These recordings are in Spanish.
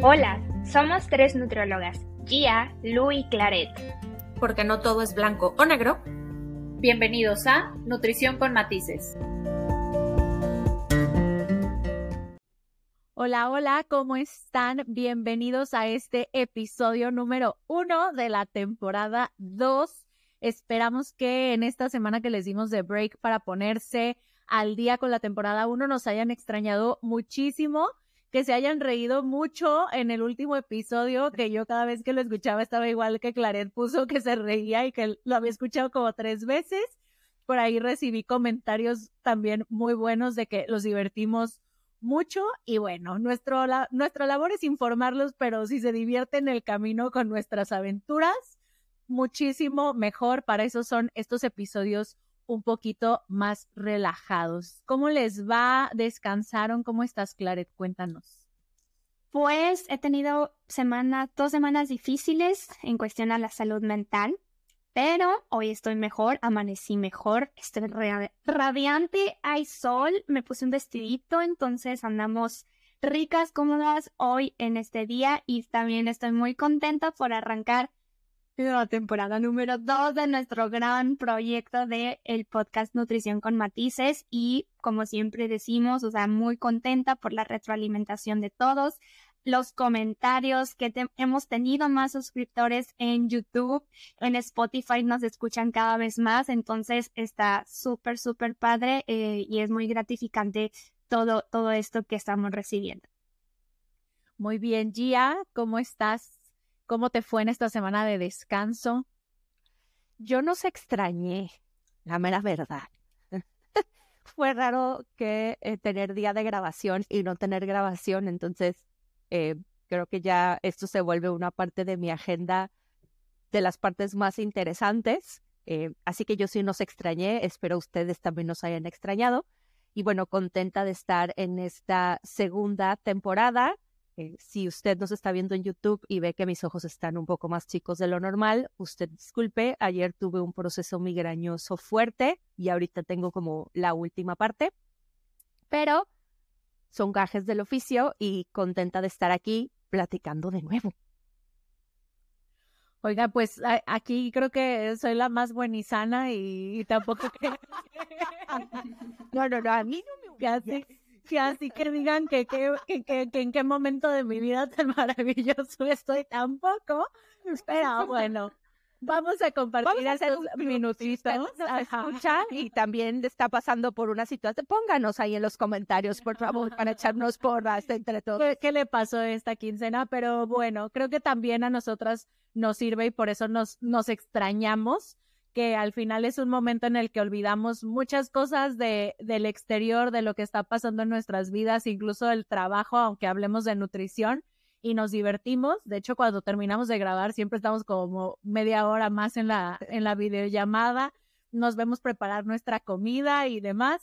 Hola, somos tres nutriólogas, Gia, Lu y Claret. Porque no todo es blanco o negro. Bienvenidos a Nutrición con Matices. Hola, hola, ¿cómo están? Bienvenidos a este episodio número uno de la temporada 2. Esperamos que en esta semana que les dimos de break para ponerse al día con la temporada 1 nos hayan extrañado muchísimo, que se hayan reído mucho en el último episodio, que yo cada vez que lo escuchaba estaba igual que Claret puso que se reía y que lo había escuchado como tres veces. Por ahí recibí comentarios también muy buenos de que los divertimos mucho y bueno, nuestro, la, nuestra labor es informarlos, pero si se divierten en el camino con nuestras aventuras, muchísimo mejor. Para eso son estos episodios un poquito más relajados. ¿Cómo les va? ¿Descansaron? ¿Cómo estás, Claret? Cuéntanos. Pues he tenido semanas, dos semanas difíciles en cuestión a la salud mental, pero hoy estoy mejor, amanecí mejor, estoy radiante, hay sol, me puse un vestidito, entonces andamos ricas, cómodas hoy en este día y también estoy muy contenta por arrancar la temporada número 2 de nuestro gran proyecto de el podcast Nutrición con Matices y como siempre decimos, o sea, muy contenta por la retroalimentación de todos, los comentarios que hemos tenido más suscriptores en YouTube, en Spotify nos escuchan cada vez más, entonces está súper, súper padre eh, y es muy gratificante todo, todo esto que estamos recibiendo. Muy bien, Gia, ¿cómo estás? ¿Cómo te fue en esta semana de descanso? Yo no se extrañé, la mera verdad. fue raro que eh, tener día de grabación y no tener grabación, entonces eh, creo que ya esto se vuelve una parte de mi agenda de las partes más interesantes. Eh, así que yo sí nos extrañé, espero ustedes también nos hayan extrañado. Y bueno, contenta de estar en esta segunda temporada eh, si usted nos está viendo en YouTube y ve que mis ojos están un poco más chicos de lo normal, usted disculpe, ayer tuve un proceso migrañoso fuerte y ahorita tengo como la última parte, pero son gajes del oficio y contenta de estar aquí platicando de nuevo. Oiga, pues aquí creo que soy la más buenizana y, y tampoco que... no, no, no, a mí no me así que digan que, que, que, en qué momento de mi vida tan maravilloso estoy tampoco. Pero bueno, vamos a compartir estos minutitos. escuchan y también está pasando por una situación. Pónganos ahí en los comentarios, por favor, para echarnos porras entre todos. ¿Qué, ¿Qué, le pasó esta quincena? Pero bueno, creo que también a nosotras nos sirve y por eso nos, nos extrañamos que al final es un momento en el que olvidamos muchas cosas de, del exterior, de lo que está pasando en nuestras vidas, incluso del trabajo, aunque hablemos de nutrición y nos divertimos. De hecho, cuando terminamos de grabar, siempre estamos como media hora más en la, en la videollamada, nos vemos preparar nuestra comida y demás.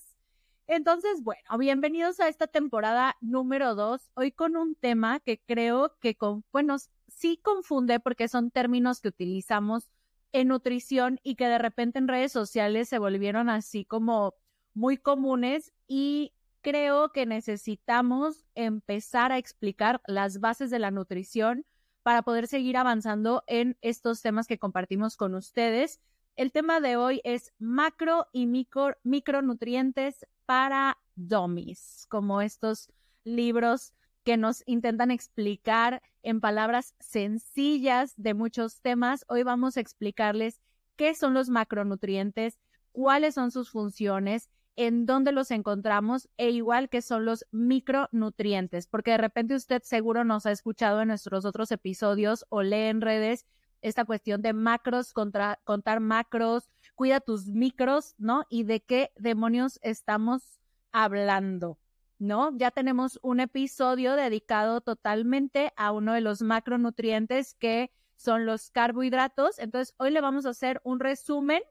Entonces, bueno, bienvenidos a esta temporada número dos, hoy con un tema que creo que, con, bueno, sí confunde porque son términos que utilizamos en nutrición y que de repente en redes sociales se volvieron así como muy comunes y creo que necesitamos empezar a explicar las bases de la nutrición para poder seguir avanzando en estos temas que compartimos con ustedes. El tema de hoy es macro y micro, micronutrientes para dummies, como estos libros que nos intentan explicar en palabras sencillas de muchos temas. Hoy vamos a explicarles qué son los macronutrientes, cuáles son sus funciones, en dónde los encontramos e igual que son los micronutrientes, porque de repente usted seguro nos ha escuchado en nuestros otros episodios o lee en redes esta cuestión de macros, contra, contar macros, cuida tus micros, ¿no? Y de qué demonios estamos hablando. ¿No? Ya tenemos un episodio dedicado totalmente a uno de los macronutrientes que son los carbohidratos. Entonces, hoy le vamos a hacer un resumen,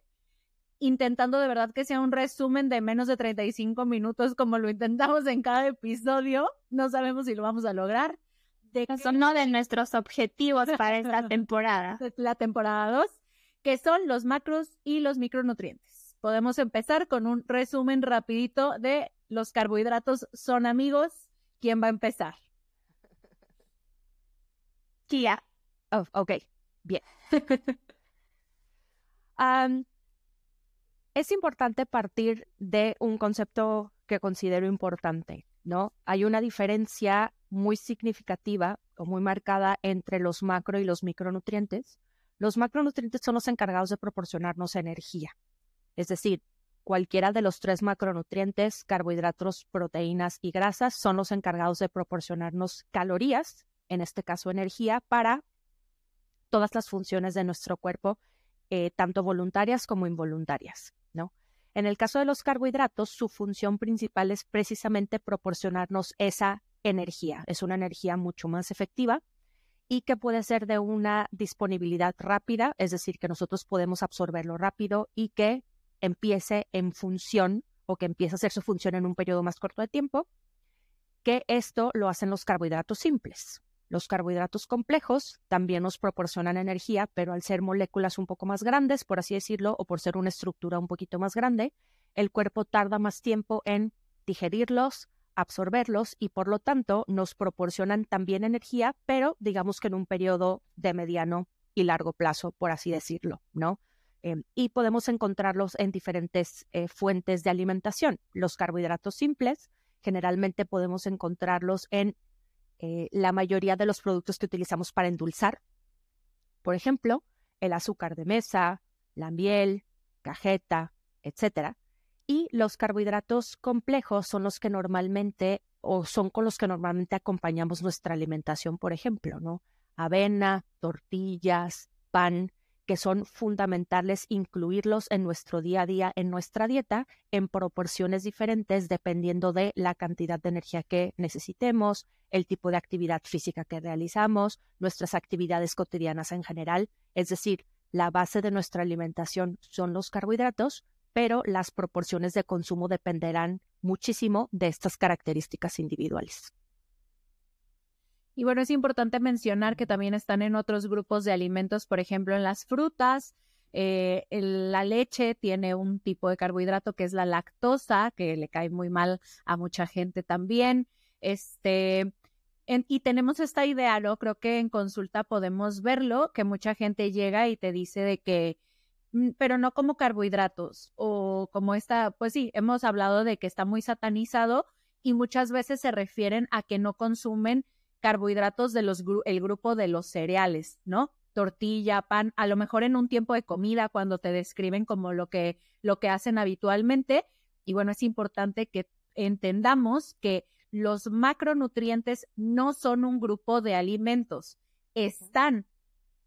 intentando de verdad que sea un resumen de menos de 35 minutos, como lo intentamos en cada episodio. No sabemos si lo vamos a lograr. De son uno de nuestros objetivos para esta temporada. La temporada 2, que son los macros y los micronutrientes. Podemos empezar con un resumen rapidito de los carbohidratos son amigos. ¿Quién va a empezar? energía. Oh, ok, bien. Es importante partir de un concepto que considero importante, ¿no? Hay una diferencia muy significativa o muy marcada entre los macro y los micronutrientes. Los macronutrientes son los encargados de proporcionarnos energía, es decir, cualquiera de los tres macronutrientes, carbohidratos, proteínas y grasas, son los encargados de proporcionarnos calorías, en este caso energía, para todas las funciones de nuestro cuerpo, eh, tanto voluntarias como involuntarias, ¿no? En el caso de los carbohidratos, su función principal es precisamente proporcionarnos esa energía. Es una energía mucho más efectiva y que puede ser de una disponibilidad rápida, es decir, que nosotros podemos absorberlo rápido y que empiece en función o que empiece a hacer su función en un periodo más corto de tiempo, que esto lo hacen los carbohidratos simples. Los carbohidratos complejos también nos proporcionan energía, pero al ser moléculas un poco más grandes, por así decirlo, o por ser una estructura un poquito más grande, el cuerpo tarda más tiempo en digerirlos, absorberlos y por lo tanto nos proporcionan también energía, pero digamos que en un periodo de mediano y largo plazo, por así decirlo, ¿no? Em, y podemos encontrarlos en diferentes eh, fuentes de alimentación. Los carbohidratos simples, generalmente podemos encontrarlos en eh, la mayoría de los productos que utilizamos para endulzar. Por ejemplo, el azúcar de mesa, la miel, cajeta, etcétera. Y los carbohidratos complejos son los que normalmente o son con los que normalmente acompañamos nuestra alimentación, por ejemplo, ¿no? Avena, tortillas, pan, que son fundamentales incluirlos en nuestro día a día, en nuestra dieta, en proporciones diferentes dependiendo de la cantidad de energía que necesitemos, el tipo de actividad física que realizamos, nuestras actividades cotidianas en general. Es decir, la base de nuestra alimentación son los carbohidratos, pero las proporciones de consumo dependerán muchísimo de estas características individuales. Y bueno, es importante mencionar que también están en otros grupos de alimentos, por ejemplo, en las frutas. eh, la leche tiene un tipo de carbohidrato que es la lactosa, que le cae muy mal a mucha gente también. Este, y tenemos esta idea, ¿no? Creo que en consulta podemos verlo, que mucha gente llega y te dice de que, "Mm, pero no como carbohidratos, o como esta, pues sí, hemos hablado de que está muy satanizado y muchas veces se refieren a que no consumen carbohidratos de los gru- el grupo de los cereales, ¿no? Tortilla, pan, a lo mejor en un tiempo de comida cuando te describen como lo que lo que hacen habitualmente y bueno, es importante que entendamos que los macronutrientes no son un grupo de alimentos, están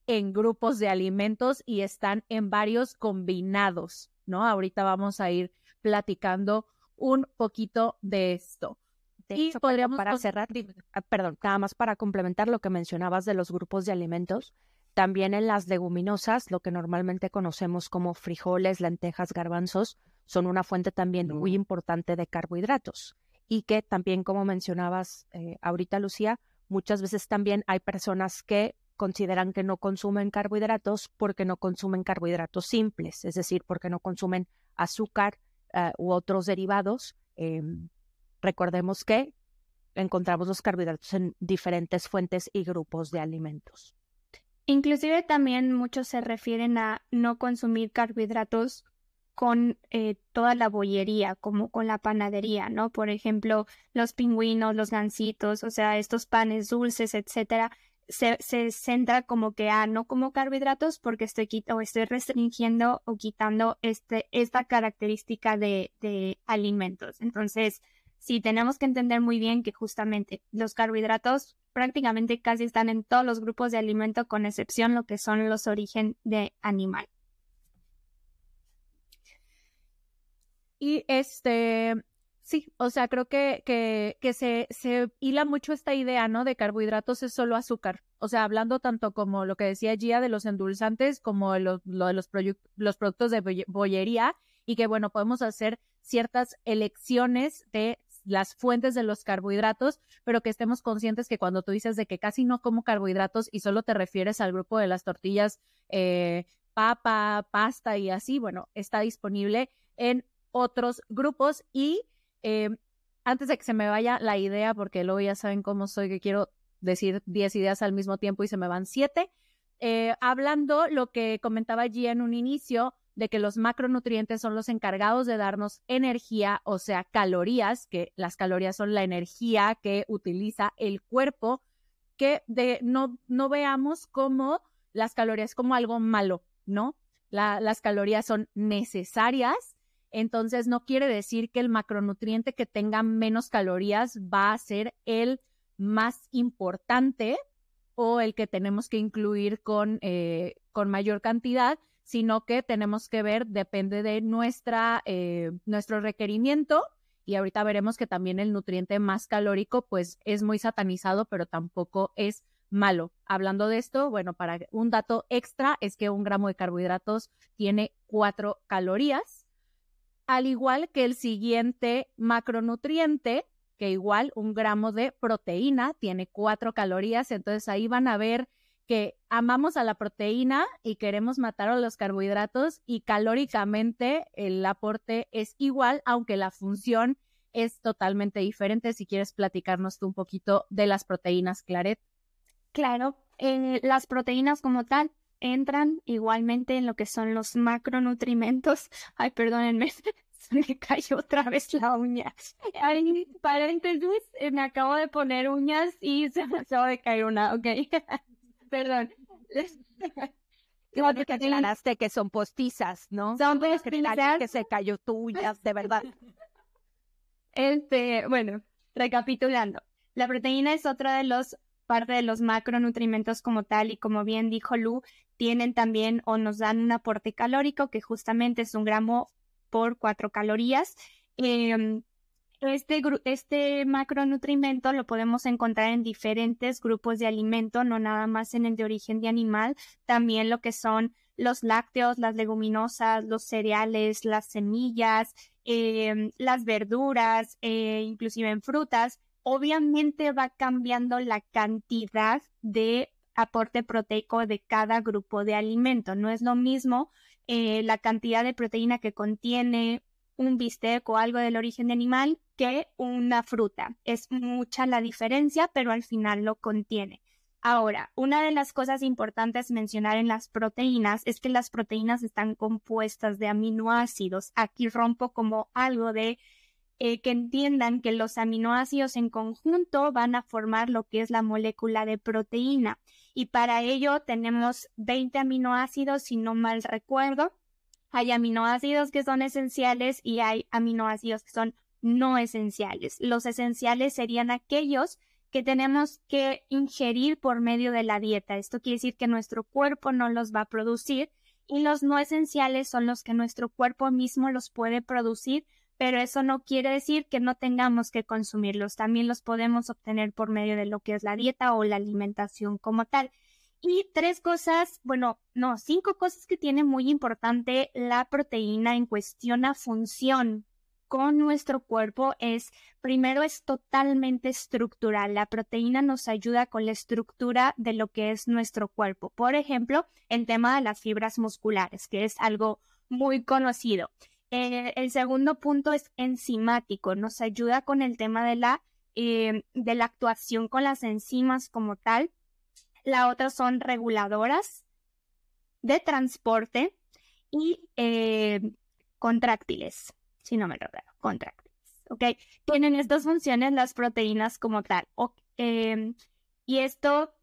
en grupos de alimentos y están en varios combinados, ¿no? Ahorita vamos a ir platicando un poquito de esto. Y podríamos para cerrar, ah, perdón, nada más para complementar lo que mencionabas de los grupos de alimentos, también en las leguminosas, lo que normalmente conocemos como frijoles, lentejas, garbanzos, son una fuente también muy importante de carbohidratos y que también, como mencionabas eh, ahorita, Lucía, muchas veces también hay personas que consideran que no consumen carbohidratos porque no consumen carbohidratos simples, es decir, porque no consumen azúcar eh, u otros derivados. em, recordemos que encontramos los carbohidratos en diferentes fuentes y grupos de alimentos. Inclusive también muchos se refieren a no consumir carbohidratos con eh, toda la bollería, como con la panadería, ¿no? Por ejemplo, los pingüinos, los gansitos, o sea, estos panes dulces, etcétera, se, se centra como que a no como carbohidratos porque estoy o estoy restringiendo o quitando este, esta característica de, de alimentos. Entonces, sí, tenemos que entender muy bien que justamente los carbohidratos prácticamente casi están en todos los grupos de alimento, con excepción lo que son los origen de animal. Y este, sí, o sea, creo que, que, que se, se hila mucho esta idea, ¿no? De carbohidratos es solo azúcar. O sea, hablando tanto como lo que decía Gia de los endulzantes, como de lo, de los, los productos de bolle- bollería, y que bueno, podemos hacer ciertas elecciones de las fuentes de los carbohidratos, pero que estemos conscientes que cuando tú dices de que casi no como carbohidratos y solo te refieres al grupo de las tortillas, eh, papa, pasta y así, bueno, está disponible en otros grupos y eh, antes de que se me vaya la idea, porque luego ya saben cómo soy, que quiero decir 10 ideas al mismo tiempo y se me van 7. Eh, hablando lo que comentaba allí en un inicio, de que los macronutrientes son los encargados de darnos energía, o sea, calorías, que las calorías son la energía que utiliza el cuerpo, que de, no, no veamos como las calorías como algo malo, ¿no? las calorías son necesarias, entonces no quiere decir que el macronutriente que tenga menos calorías va a ser el más importante o el que tenemos que incluir con, eh, con mayor cantidad, sino que tenemos que ver, depende de nuestra, eh, nuestro requerimiento. Y ahorita veremos que también el nutriente más calórico, pues es muy satanizado, pero tampoco es malo. Hablando de esto, bueno, para un dato extra es que un gramo de carbohidratos tiene cuatro calorías, al igual que el siguiente macronutriente, que igual un gramo de proteína tiene cuatro calorías. Entonces ahí van a ver que amamos a la proteína y queremos matar a los carbohidratos y calóricamente el aporte es igual, aunque la función es totalmente diferente. Si quieres platicarnos tú un poquito de las proteínas, Claret. Claro, eh, las proteínas como tal entran igualmente en lo que son los macronutrimentos. Ay, perdónenme, se me cayó otra vez la uña. Ay, paréntesis, eh, me acabo de poner uñas y se me acaba de caer una, ok. Perdón. Como que aclaraste que son postizas, ¿no? Son postizas. Que se cayó tuyas, de verdad. Este, bueno, recapitulando. La proteína es otra de los parte de los macronutrientes como tal y como bien dijo Lu, tienen también o nos dan un aporte calórico que justamente es un gramo por cuatro calorías. Eh, este, este macronutrimento lo podemos encontrar en diferentes grupos de alimento, no nada más en el de origen de animal, también lo que son los lácteos, las leguminosas, los cereales, las semillas, em, las verduras, eh, inclusive en frutas. Obviamente va cambiando la cantidad de aporte proteico de cada grupo de alimento. No es lo mismo eh, la cantidad de proteína que contiene un bistec o algo del origen animal que una fruta. Es mucha la diferencia, pero al final lo contiene. Ahora, una de las cosas importantes mencionar en las proteínas es que las proteínas están compuestas de aminoácidos. Aquí rompo como algo de eh, que entiendan que los aminoácidos en conjunto van a formar lo que es la molécula de proteína. Y para ello tenemos 20 aminoácidos, si no mal recuerdo, hay aminoácidos que son esenciales y hay aminoácidos que son no esenciales. Los esenciales serían aquellos que tenemos que ingerir por medio de la dieta. Esto quiere decir que nuestro cuerpo no los va a producir y los no esenciales son los que nuestro cuerpo mismo los puede producir, pero eso no quiere decir que no tengamos que consumirlos. También los podemos obtener por medio de lo que es la dieta o la alimentación como tal. Y tres cosas, bueno, no, cinco cosas que tiene muy importante la proteína en cuestión a función con nuestro cuerpo es, primero, es totalmente estructural. La proteína nos ayuda con la estructura de lo que es nuestro cuerpo. Por ejemplo, el tema de las fibras musculares, que es algo muy conocido. Eh, el segundo punto es enzimático. Nos ayuda con el tema de la, eh, de la actuación con las enzimas como tal la otra son reguladoras de transporte y eh, contráctiles, si no me lo contráctiles, ¿ok? Tienen estas funciones las proteínas como tal. Em, y esto,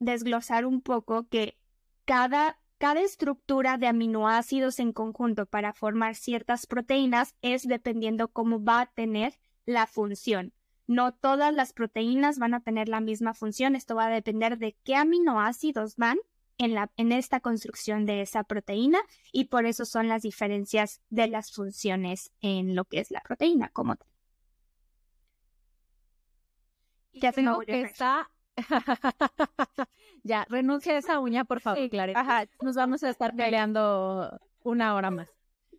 desglosar un poco que cada, cada estructura de aminoácidos en conjunto para formar ciertas proteínas es dependiendo cómo va a tener la función. No todas las proteínas van a tener la misma función. Esto va a depender de qué aminoácidos van en, la, en esta construcción de esa proteína y por eso son las diferencias de las funciones en lo que es la proteína como tal. Ya tengo que está... ya, renuncia a esa uña, por favor, Ajá. Nos vamos a estar peleando una hora más.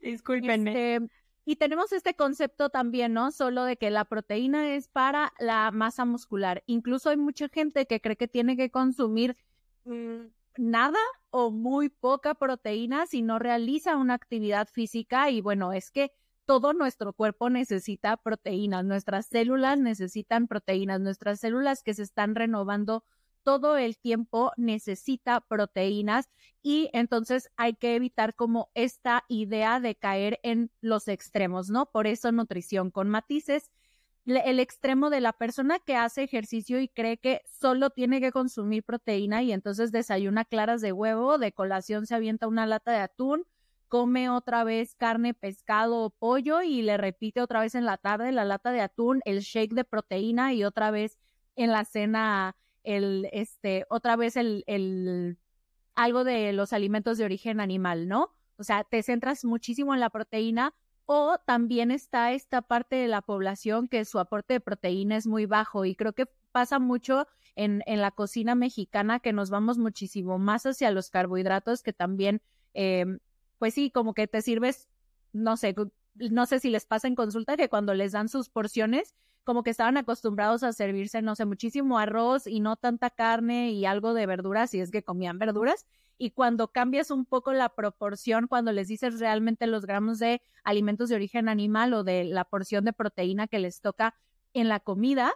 Discúlpenme. Este, y tenemos este concepto también, ¿no? Solo de que la proteína es para la masa muscular. Incluso hay mucha gente que cree que tiene que consumir mm, nada o muy poca proteína si no realiza una actividad física. Y bueno, es que todo nuestro cuerpo necesita proteínas, nuestras células necesitan proteínas, nuestras células que se están renovando todo el tiempo necesita proteínas y entonces hay que evitar como esta idea de caer en los extremos, ¿no? Por eso nutrición con matices. El extremo de la persona que hace ejercicio y cree que solo tiene que consumir proteína y entonces desayuna claras de huevo, de colación se avienta una lata de atún, come otra vez carne, pescado o pollo y le repite otra vez en la tarde la lata de atún, el shake de proteína y otra vez en la cena el, este, otra vez el, el, algo de los alimentos de origen animal, ¿no? O sea, te centras muchísimo en la proteína o también está esta parte de la población que su aporte de proteína es muy bajo y creo que pasa mucho en, en la cocina mexicana que nos vamos muchísimo más hacia los carbohidratos que también, eh, pues sí, como que te sirves, no sé, no sé si les pasa en consulta que cuando les dan sus porciones, como que estaban acostumbrados a servirse, no sé, muchísimo arroz y no tanta carne y algo de verduras, si es que comían verduras. Y cuando cambias un poco la proporción, cuando les dices realmente los gramos de alimentos de origen animal o de la porción de proteína que les toca en la comida,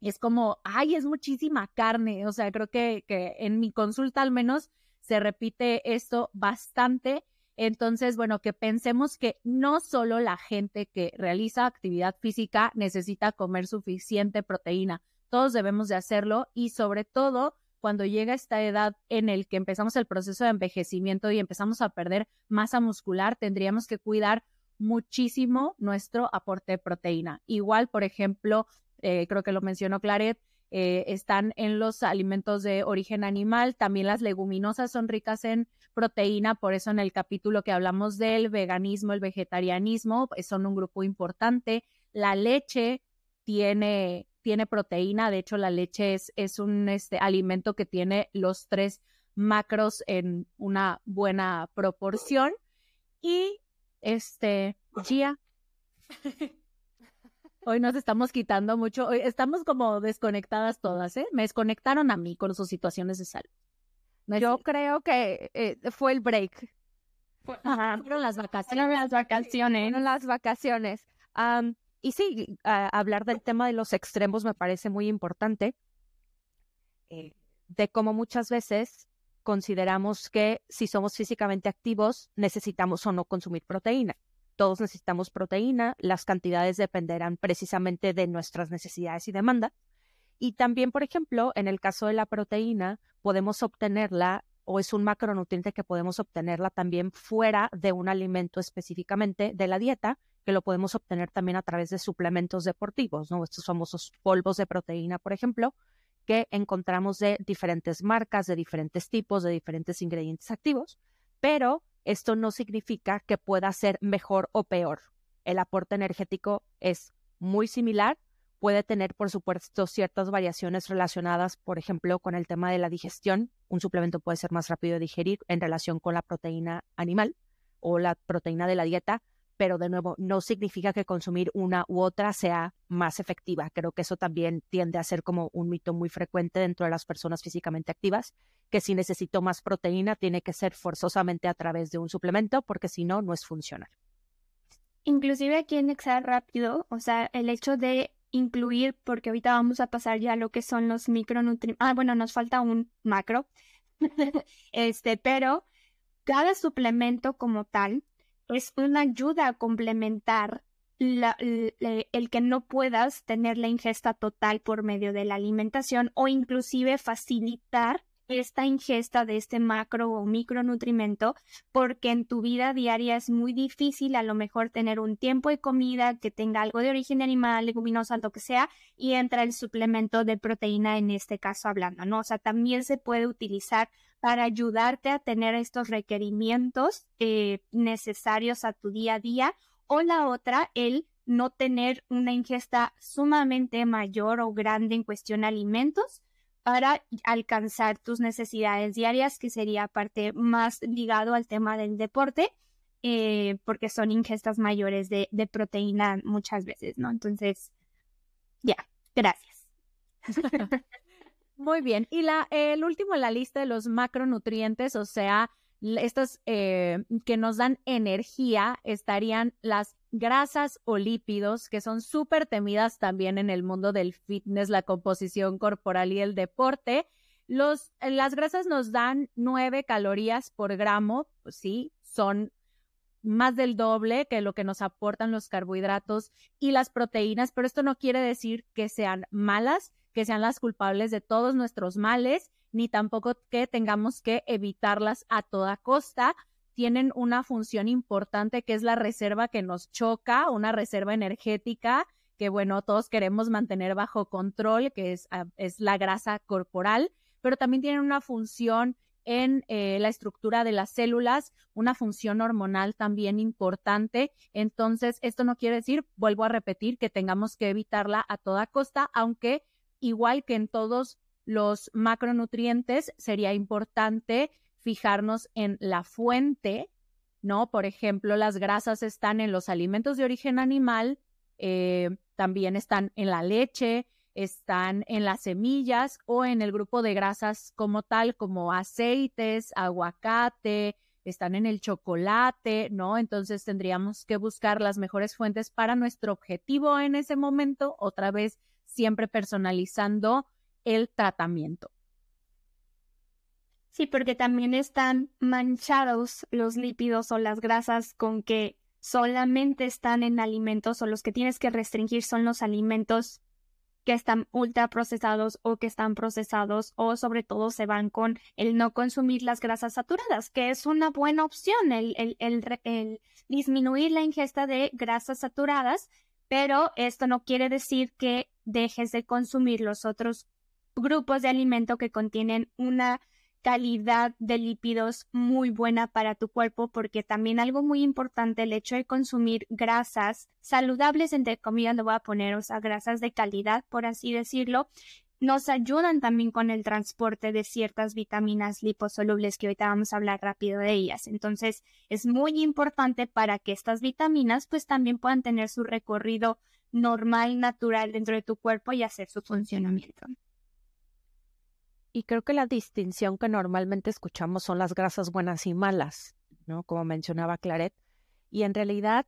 es como, ay, es muchísima carne. O sea, creo que, que en mi consulta al menos se repite esto bastante entonces, bueno, que pensemos que no solo la gente que realiza actividad física necesita comer suficiente proteína, todos debemos de hacerlo y sobre todo cuando llega esta edad en el que empezamos el proceso de envejecimiento y empezamos a perder masa muscular, tendríamos que cuidar muchísimo nuestro aporte de proteína. Igual, por ejemplo, eh, creo que lo mencionó Claret, eh, están en los alimentos de origen animal. También las leguminosas son ricas en proteína, por eso en el capítulo que hablamos del veganismo, el vegetarianismo, pues, son un grupo importante. La leche tiene, tiene proteína, de hecho la leche es, es un este, alimento que tiene los tres macros en una buena proporción. Y este, Gia. Hoy nos estamos quitando mucho, hoy estamos como desconectadas todas, ¿eh? Me desconectaron a mí con sus situaciones de salud. Yo creo que eh, fue el break. fueron las vacaciones. Fueron las vacaciones. Fueron las vacaciones. y sí, hablar del tema de los extremos me parece muy importante. Eh, de cómo muchas veces consideramos que si somos físicamente activos necesitamos o no consumir proteína todos necesitamos proteína, las cantidades dependerán precisamente de nuestras necesidades y demanda. Y también, por ejemplo, en el caso de la proteína, podemos obtenerla o es un macronutriente que podemos obtenerla también fuera de un alimento específicamente de la dieta, que lo podemos obtener también a través de suplementos deportivos, ¿no? Estos famosos polvos de proteína, por ejemplo, que encontramos de diferentes marcas, de diferentes tipos, de diferentes ingredientes activos, pero esto no significa que pueda ser mejor o peor. El aporte energético es muy similar, puede tener, por supuesto, ciertas variaciones relacionadas, por ejemplo, con el tema de la digestión. Un suplemento puede ser más rápido de digerir en relación con la proteína animal o la proteína de la dieta, pero de nuevo, no significa que consumir una u otra sea más efectiva. Creo que eso también tiende a ser como un mito muy frecuente dentro de las personas físicamente activas, que si necesito más proteína tiene que ser forzosamente a través de un suplemento, porque si no, no es funcional. Inclusive aquí en Excel rápido, o sea, el hecho de incluir, porque ahorita vamos a pasar ya a lo que son los micronutrientes. Ah, bueno, nos falta un macro. este, pero cada suplemento como tal es una ayuda a complementar el que no puedas tener la ingesta total por medio de la alimentación o inclusive facilitar esta ingesta de este macro o micronutrimento porque en tu vida diaria es muy difícil a lo mejor tener un tiempo de comida que tenga algo de origen animal, leguminosa, lo que sea, y entra el suplemento de proteína en este caso hablando, ¿no? O sea, también se puede utilizar para ayudarte a tener estos requerimientos eh, necesarios a tu día a día o la otra, el no tener una ingesta sumamente mayor o grande en cuestión de alimentos para alcanzar tus necesidades diarias, que sería parte más ligado al tema del deporte, eh, porque son ingestas mayores de, proteína muchas veces, ¿no? Entonces, ya, gracias. Muy bien. Y la, el último en la lista de los macronutrientes, o sea, estos eh, que nos dan energía, estarían las grasas o lípidos, que son súper temidas también en el mundo del fitness, la composición corporal y el deporte. Los, las grasas nos dan 9 calorías por gramo, pues sí, son más del doble que lo que nos aportan los carbohidratos y las proteínas, pero esto no quiere decir que sean malas, que sean las culpables de todos nuestros males, ni tampoco que tengamos que evitarlas a toda costa. Tienen una función importante que es la reserva que nos choca, una reserva energética que, bueno, todos queremos mantener bajo control, que es, ah, es la grasa corporal, pero también tienen una función en eh, la estructura de las células, una función hormonal también importante. Entonces, esto no quiere decir, vuelvo a repetir, que tengamos que evitarla a toda costa, aunque igual que en todos los macronutrientes, sería importante fijarnos en la fuente, ¿no? Por ejemplo, las grasas están en los alimentos de origen animal, eh, también están en la leche, están en las semillas o en el grupo de grasas como tal, como aceites, aguacate, están en el chocolate, ¿no? Entonces tendríamos que buscar las mejores fuentes para nuestro objetivo en ese momento, otra vez siempre personalizando el tratamiento. Sí, porque también están manchados los lípidos o las grasas con que solamente están en alimentos o los que tienes que restringir son los alimentos que están ultra procesados o que están procesados o sobre todo se van con el no consumir las grasas saturadas, que es una buena opción el, el, el, disminuir la ingesta de grasas saturadas, pero esto no quiere decir que dejes de consumir los otros grupos de alimento que contienen una calidad de lípidos muy buena para tu cuerpo porque también algo muy importante el hecho de consumir grasas saludables entre comillas lo voy a poner o sea grasas de calidad por así decirlo nos ayudan también con el transporte de ciertas vitaminas liposolubles que ahorita vamos a hablar rápido de ellas. Entonces, es muy importante para que estas vitaminas pues también puedan tener su recorrido normal, natural dentro de tu cuerpo y hacer su funcionamiento. Y creo que la distinción que normalmente escuchamos son las grasas buenas y malas, ¿no? Como mencionaba Claret. Y en realidad,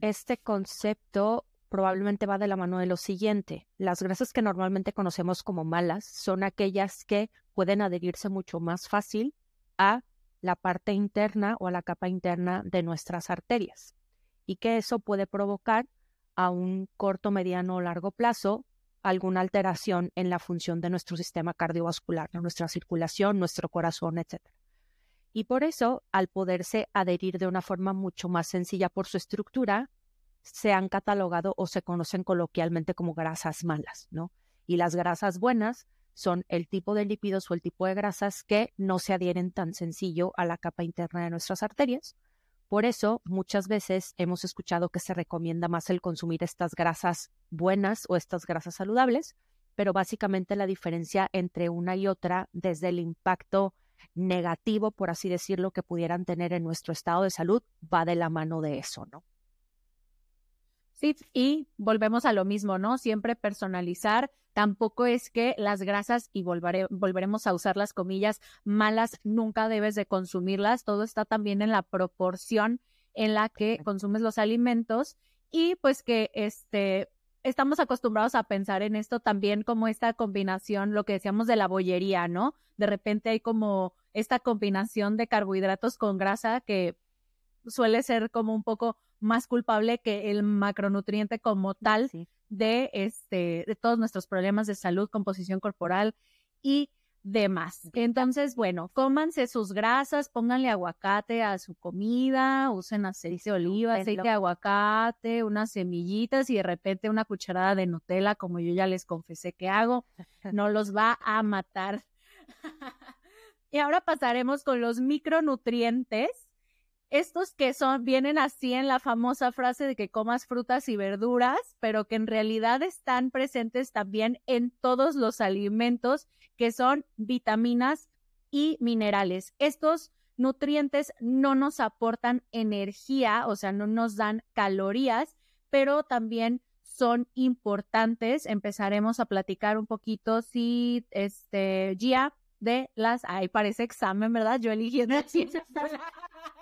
este concepto probablemente va de la mano de lo siguiente. Las grasas que normalmente conocemos como malas son aquellas que pueden adherirse mucho más fácil a la parte interna o a la capa interna de nuestras arterias y que eso puede provocar a un corto, mediano o largo plazo alguna alteración en la función de nuestro sistema cardiovascular, nuestra circulación, nuestro corazón, etc. Y por eso, al poderse adherir de una forma mucho más sencilla por su estructura, se han catalogado o se conocen coloquialmente como grasas malas, ¿no? Y las grasas buenas son el tipo de lípidos o el tipo de grasas que no se adhieren tan sencillo a la capa interna de nuestras arterias por eso, muchas veces hemos escuchado que se recomienda más el consumir estas grasas buenas o estas grasas saludables, pero básicamente la diferencia entre una y otra, desde el impacto negativo, por así decirlo, que pudieran tener en nuestro estado de salud, va de la mano de eso, ¿no? Sí, y volvemos a lo mismo, ¿no? Siempre personalizar. Tampoco es que las grasas, y volveremos a usar las comillas, malas, nunca debes de consumirlas. Todo está también en la proporción en la que consumes los alimentos y pues que este estamos acostumbrados a pensar en esto también como esta combinación, lo que decíamos de la bollería, ¿no? De repente hay como esta combinación de carbohidratos con grasa que suele ser como un poco más culpable que el macronutriente como tal de este de todos nuestros problemas de salud, composición corporal y demás. Entonces, bueno, cómanse sus grasas, pónganle aguacate a su comida, usen aceite de oliva, aceite de aguacate, unas semillitas y de repente una cucharada de Nutella, como yo ya les confesé que hago, no los va a matar. y ahora pasaremos con los micronutrientes estos que son, vienen así en la famosa frase de que comas frutas y verduras, pero que en realidad están presentes también en todos los alimentos, que son vitaminas y minerales. Estos nutrientes no nos aportan energía, o sea, no nos dan calorías, pero también son importantes. Empezaremos a platicar un poquito si este Gia de las, ahí parece examen, ¿verdad? Yo eligiendo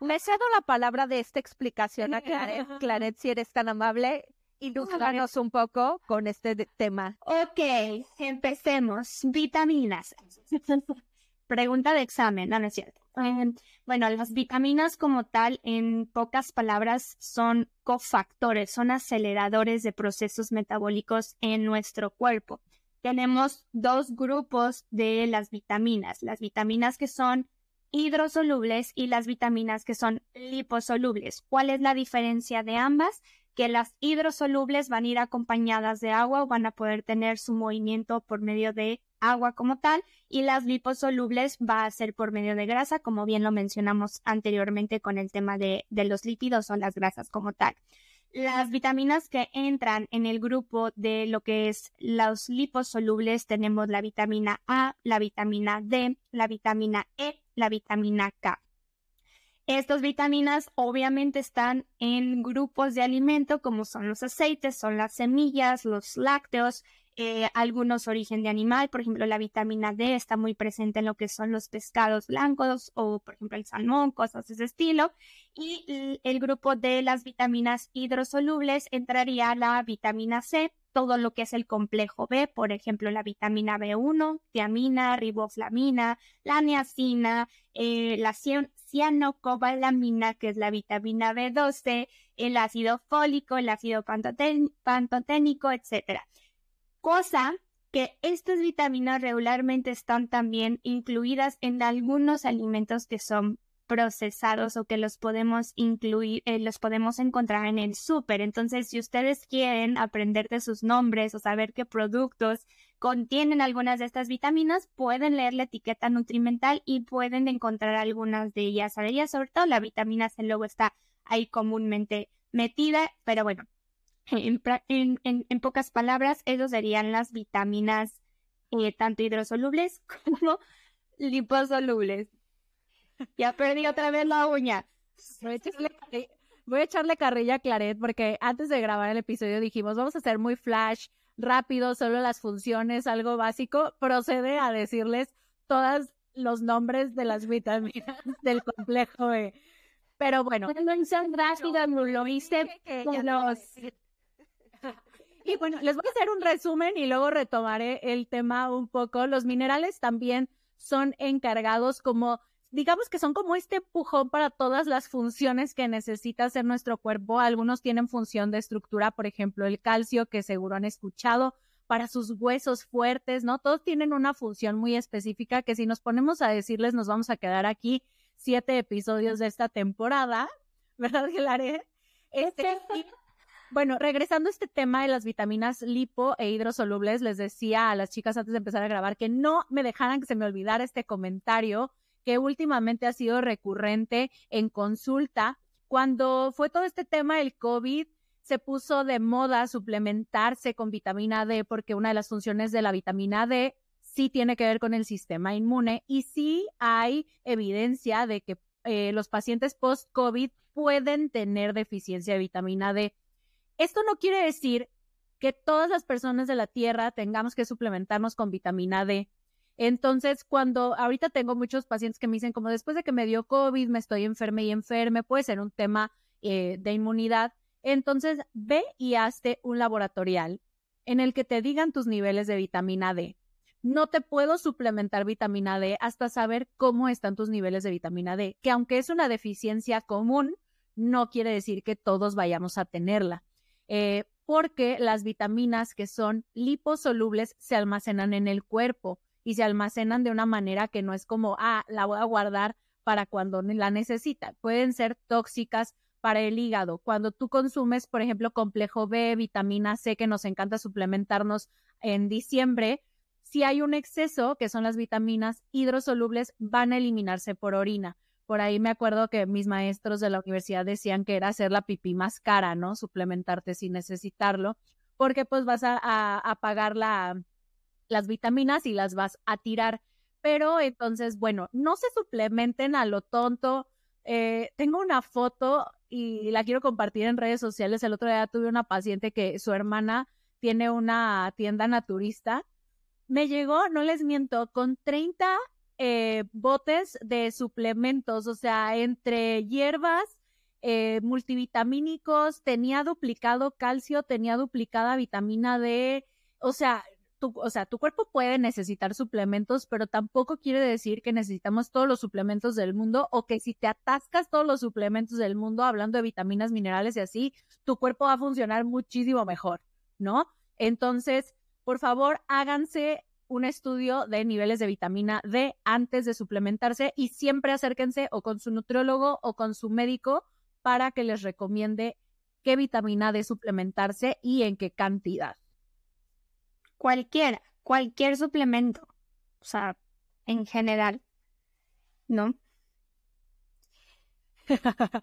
Me cedo la palabra de esta explicación a Claret. Claret, si eres tan amable, ilústranos un poco con este tema. Ok, empecemos. Vitaminas. Pregunta de examen, no, no es cierto. Eh, bueno, las vitaminas como tal, en pocas palabras, son cofactores, son aceleradores de procesos metabólicos en nuestro cuerpo. Tenemos dos grupos de las vitaminas, las vitaminas que son hidrosolubles y las vitaminas que son liposolubles. ¿Cuál es la diferencia de ambas? que las hidrosolubles van a ir acompañadas de agua o van a poder tener su movimiento por medio de agua como tal y las liposolubles va a ser por medio de grasa, como bien lo mencionamos anteriormente con el tema de, los lípidos o las grasas como tal. Las vitaminas que entran en el grupo de lo que es los liposolubles tenemos la vitamina A, la vitamina D, la vitamina E, la vitamina K. Estas vitaminas obviamente están en grupos de alimento como son los aceites, son las semillas, los lácteos, eh, algunos origen de animal, por ejemplo la vitamina D está muy presente en lo que son los pescados blancos o por ejemplo el salmón, cosas de ese estilo. Y el, el grupo de las vitaminas hidrosolubles entraría la vitamina C, todo lo que es el complejo B, por ejemplo la vitamina B1, tiamina, riboflamina, la niacina, eh, la cian- cianocobalamina, que es la vitamina B12, el ácido fólico, el ácido pantoténico, etcétera. Cosa que estas vitaminas regularmente están también incluidas en algunos alimentos que son procesados o que los podemos incluir, eh, los podemos encontrar en el súper. Entonces, si ustedes quieren aprender de sus nombres o saber qué productos contienen algunas de estas vitaminas, pueden leer la etiqueta nutrimental y pueden encontrar algunas de ellas. A ellas, sobre todo la vitamina C luego está ahí comúnmente metida, pero bueno, en, pocas palabras, esos serían las vitaminas eh, tanto hidrosolubles como liposolubles. Ya perdí otra vez la uña. Voy a echarle, voy a echarle carrilla a Claret porque antes de grabar el episodio dijimos, vamos a hacer muy flash, rápido, solo las funciones, algo básico. Procede a decirles todos los nombres de las vitaminas del complejo B. Pero bueno, rápido, no lo hice con los... Y bueno, les voy a hacer un resumen y luego retomaré el tema un poco. Los minerales también son encargados como, digamos que son como este empujón para todas las funciones que necesita hacer nuestro cuerpo. Algunos tienen función de estructura, por ejemplo, el calcio, que seguro han escuchado, para sus huesos fuertes, ¿no? Todos tienen una función muy específica que si nos ponemos a decirles nos vamos a quedar aquí siete episodios de esta temporada, ¿verdad, Gelare? Este, y bueno, regresando a este tema de las vitaminas lipo e hidrosolubles, les decía a las chicas antes de empezar a grabar que no me dejaran que se me olvidara este comentario que últimamente ha sido recurrente en consulta. Cuando fue todo este tema del COVID, se puso de moda suplementarse con vitamina D porque una de las funciones de la vitamina D sí tiene que ver con el sistema inmune y sí hay evidencia de que eh, los pacientes post-COVID pueden tener deficiencia de vitamina D. Esto no quiere decir que todas las personas de la Tierra tengamos que suplementarnos con vitamina D. Entonces, cuando ahorita tengo muchos pacientes que me dicen, como después de que me dio COVID, me estoy enferme y enferme, puede ser un tema eh, de inmunidad. Entonces, ve y hazte un laboratorial en el que te digan tus niveles de vitamina D. No te puedo suplementar vitamina D hasta saber cómo están tus niveles de vitamina D, que aunque es una deficiencia común, no quiere decir que todos vayamos a tenerla. Eh, porque las vitaminas que son liposolubles se almacenan en el cuerpo y se almacenan de una manera que no es como, ah, la voy a guardar para cuando la necesita. Pueden ser tóxicas para el hígado. Cuando tú consumes, por ejemplo, complejo B, vitamina C, que nos encanta suplementarnos en diciembre, si hay un exceso, que son las vitaminas hidrosolubles, van a eliminarse por orina. Por ahí me acuerdo que mis maestros de la universidad decían que era hacer la pipí más cara, ¿no? Suplementarte sin necesitarlo, porque pues vas a, a, pagar la, las vitaminas y las vas a tirar. Pero entonces, bueno, no se suplementen a lo tonto. Eh, tengo una foto y la quiero compartir en redes sociales. El otro día tuve una paciente que su hermana tiene una tienda naturista. Me llegó, no les miento, con 30 eh, botes de suplementos, o sea, entre hierbas, eh, multivitamínicos, tenía duplicado calcio, tenía duplicada vitamina D, o sea, tu, o sea, tu cuerpo puede necesitar suplementos, pero tampoco quiere decir que necesitamos todos los suplementos del mundo o que si te atascas todos los suplementos del mundo, hablando de vitaminas, minerales y así, tu cuerpo va a funcionar muchísimo mejor, ¿no? Entonces, por favor, háganse un estudio de niveles de vitamina D antes de suplementarse y siempre acérquense o con su nutriólogo o con su médico para que les recomiende qué vitamina D suplementarse y en qué cantidad. Cualquiera, cualquier suplemento, o sea, en general, ¿no?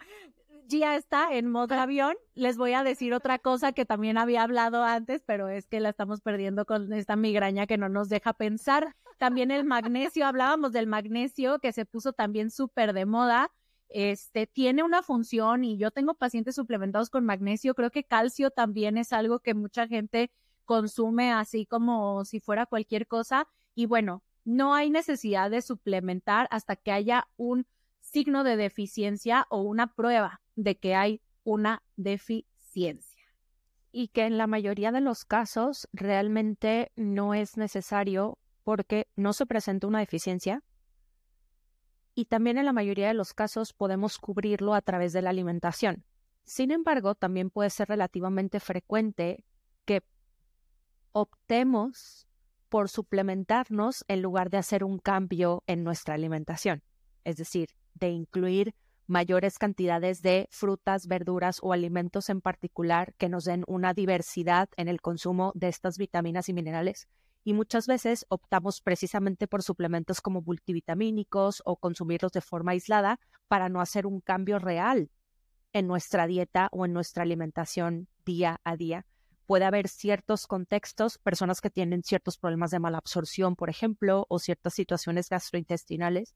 ya está en modo avión. Les voy a decir otra cosa que también había hablado antes, pero es que la estamos perdiendo con esta migraña que no nos deja pensar. También el magnesio, hablábamos del magnesio que se puso también súper de moda. Este tiene una función y yo tengo pacientes suplementados con magnesio. Creo que calcio también es algo que mucha gente consume así como si fuera cualquier cosa. Y bueno, no hay necesidad de suplementar hasta que haya un signo de deficiencia o una prueba de que hay una deficiencia. Y que en la mayoría de los casos realmente no es necesario porque no se presenta una deficiencia. Y también en la mayoría de los casos podemos cubrirlo a través de la alimentación. Sin embargo, también puede ser relativamente frecuente optemos por suplementarnos en lugar de hacer un cambio en nuestra alimentación. Es decir, de incluir mayores cantidades de frutas, verduras o alimentos en particular que nos den una diversidad en el consumo de estas vitaminas y minerales. Y muchas veces optamos precisamente por suplementos como multivitamínicos o consumirlos de forma aislada para no hacer un cambio real en nuestra dieta o en nuestra alimentación día a día. Puede haber ciertos contextos, personas que tienen ciertos problemas de mala absorción, por ejemplo, o ciertas situaciones gastrointestinales,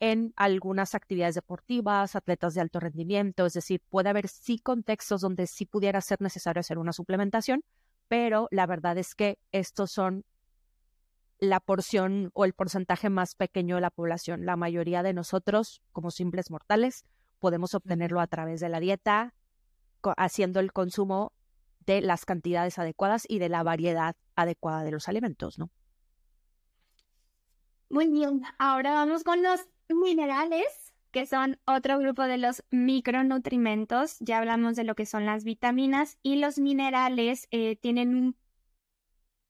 en algunas actividades deportivas, atletas de alto rendimiento, es decir, puede haber sí contextos donde sí pudiera ser necesario hacer una suplementación, pero la verdad es que estos son la porción o el porcentaje más pequeño de la población. La mayoría de nosotros, como simples mortales, podemos obtenerlo a través de la dieta, haciendo el consumo de las cantidades adecuadas y de la variedad adecuada de los alimentos, ¿no? Muy bien, ahora vamos con los minerales, que son otro grupo de los micronutrimentos. Ya hablamos de lo que son las vitaminas y los minerales eh, tienen un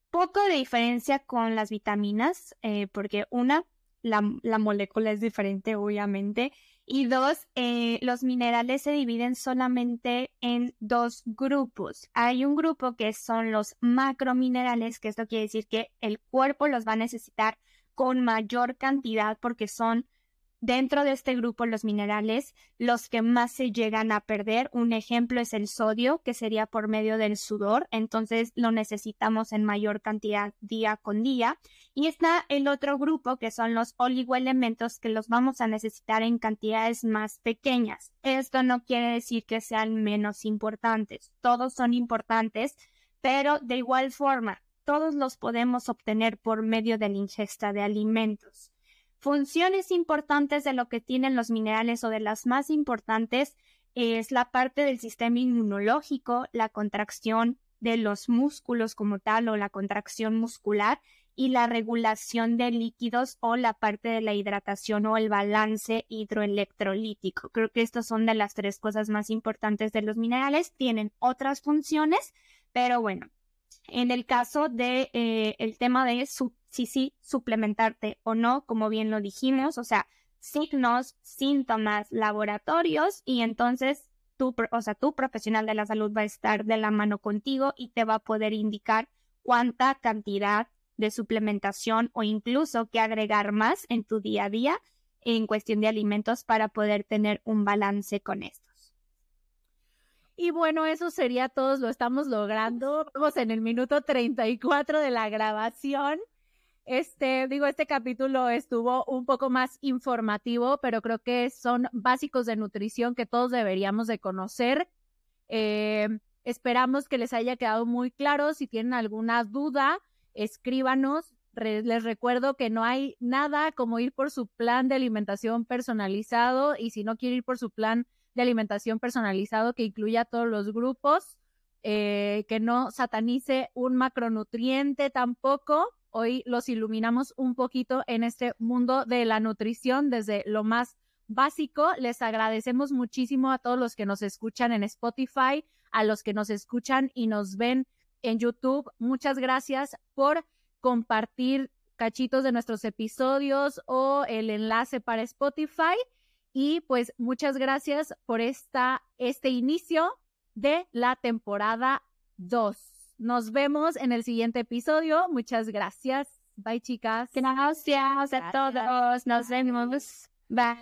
poco de diferencia con las vitaminas, eh, porque una, la, molécula es diferente, obviamente, y dos, eh, los minerales se dividen solamente en dos grupos. Hay un grupo que son los macrominerales, que esto quiere decir que el cuerpo los va a necesitar con mayor cantidad porque son Dentro de este grupo, los minerales, los que más se llegan a perder, un ejemplo es el sodio, que sería por medio del sudor, entonces lo necesitamos en mayor cantidad día con día. Y está el otro grupo, que son los oligoelementos, que los vamos a necesitar en cantidades más pequeñas. Esto no quiere decir que sean menos importantes, todos son importantes, pero de igual forma, todos los podemos obtener por medio de la ingesta de alimentos. Funciones importantes de lo que tienen los minerales o de las más importantes es la parte del sistema inmunológico, la contracción de los músculos como tal o la contracción muscular y la regulación de líquidos o la parte de la hidratación o el balance hidroelectrolítico. Creo que estas son de las tres cosas más importantes de los minerales. Tienen otras funciones, pero bueno, en el caso de eh, el tema de si sí suplementarte o no, como bien lo dijimos, o sea, signos, síntomas, laboratorios y entonces tu, o sea, tu profesional de la salud va a estar de la mano contigo y te va a poder indicar cuánta cantidad de suplementación o incluso qué agregar más en tu día a día en cuestión de alimentos para poder tener un balance con estos. Y bueno, eso sería todo, lo estamos logrando. Vamos en el minuto 34 de la grabación. Este, digo, este capítulo estuvo un poco más informativo, pero creo que son básicos de nutrición que todos deberíamos de conocer. Eh, esperamos que les haya quedado muy claro. Si tienen alguna duda, escríbanos. les recuerdo que no hay nada como ir por su plan de alimentación personalizado y si no quiere ir por su plan de alimentación personalizado que incluya todos los grupos, eh, que no satanice un macronutriente tampoco. Hoy los iluminamos un poquito en este mundo de la nutrición desde lo más básico. Les agradecemos muchísimo a todos los que nos escuchan en Spotify, a los que nos escuchan y nos ven en YouTube. Muchas gracias por compartir cachitos de nuestros episodios o el enlace para Spotify. Y pues muchas gracias por esta, este inicio de la temporada 2. Nos vemos en el siguiente episodio. Muchas gracias. Bye, chicas. Gracias a todos. Nos vemos. Bye.